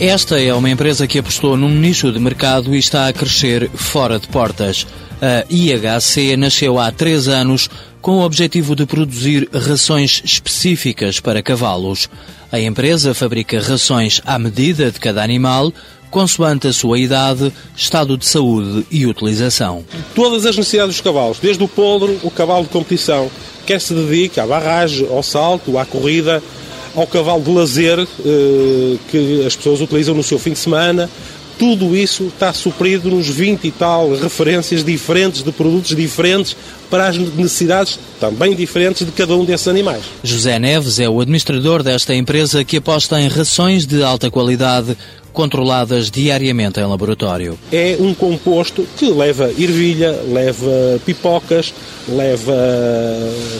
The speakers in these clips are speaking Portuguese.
Esta é uma empresa que apostou num nicho de mercado e está a crescer fora de portas. A IHC nasceu há três anos com o objetivo de produzir rações específicas para cavalos. A empresa fabrica rações à medida de cada animal, consoante a sua idade, estado de saúde e utilização. Todas as necessidades dos cavalos, desde o podre, o cavalo de competição, quer se dedique à barragem, ao salto, à corrida, ao cavalo de lazer eh, que as pessoas utilizam no seu fim de semana. Tudo isso está suprido nos 20 e tal referências diferentes de produtos diferentes para as necessidades também diferentes de cada um desses animais. José Neves é o administrador desta empresa que aposta em rações de alta qualidade controladas diariamente em laboratório. É um composto que leva ervilha, leva pipocas, leva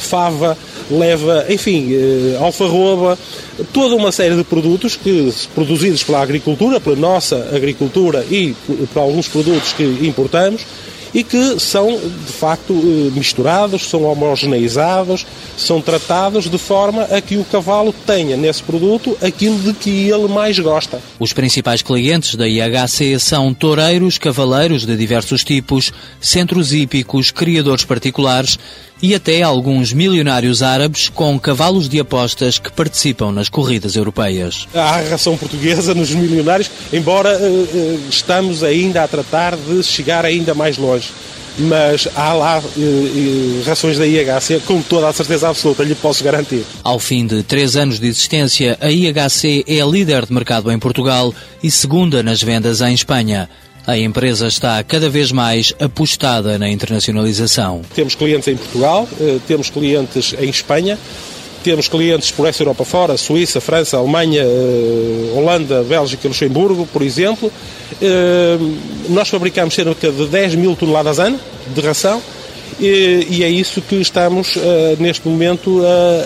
fava, leva, enfim, eh, alfarroba, toda uma série de produtos que, produzidos pela agricultura, pela nossa agricultura e por alguns produtos que importamos, e que são, de facto, eh, misturados, são homogeneizados, são tratados de forma a que o cavalo tenha nesse produto aquilo de que ele mais gosta. Os principais clientes da IHC são toureiros, cavaleiros de diversos tipos, centros hípicos, criadores particulares e até alguns milionários árabes com cavalos de apostas que participam nas corridas europeias. Há a ração portuguesa nos milionários, embora uh, estamos ainda a tratar de chegar ainda mais longe. Mas há lá uh, uh, rações da IHC com toda a certeza absoluta, lhe posso garantir. Ao fim de três anos de existência, a IHC é líder de mercado em Portugal e segunda nas vendas em Espanha. A empresa está cada vez mais apostada na internacionalização. Temos clientes em Portugal, eh, temos clientes em Espanha, temos clientes por essa Europa fora, Suíça, França, Alemanha, eh, Holanda, Bélgica, Luxemburgo, por exemplo. Eh, nós fabricamos cerca de 10 mil toneladas ano de ração e, é isso que estamos uh, neste momento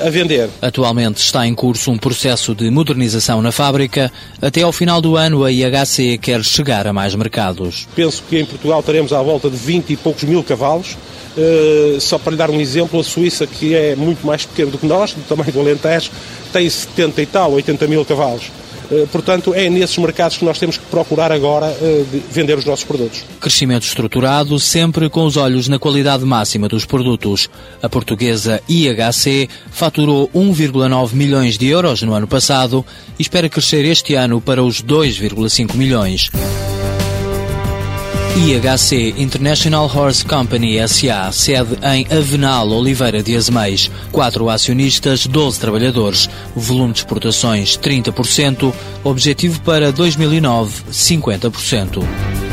a vender. Atualmente está em curso um processo de modernização na fábrica. Até ao final do ano, a IHC quer chegar a mais mercados. Penso que em Portugal teremos à volta de 20 e poucos mil cavalos. Uh, só para lhe dar um exemplo, a Suíça, que é muito mais pequena do que nós, do tamanho do Alentejo, tem 70 e tal, 80 mil cavalos. Eh, portanto, é nesses mercados que nós temos que procurar agora eh, vender os nossos produtos. Crescimento estruturado, sempre com os olhos na qualidade máxima dos produtos. A portuguesa IHC faturou 1,9 milhões de euros no ano passado e espera crescer este ano para os 2,5 milhões. IHC International Horse Company SA, sede em Avenal, Oliveira de Azeméis. Quatro acionistas, 12 trabalhadores. Volume de exportações 30%. Objetivo para 2009, 50%.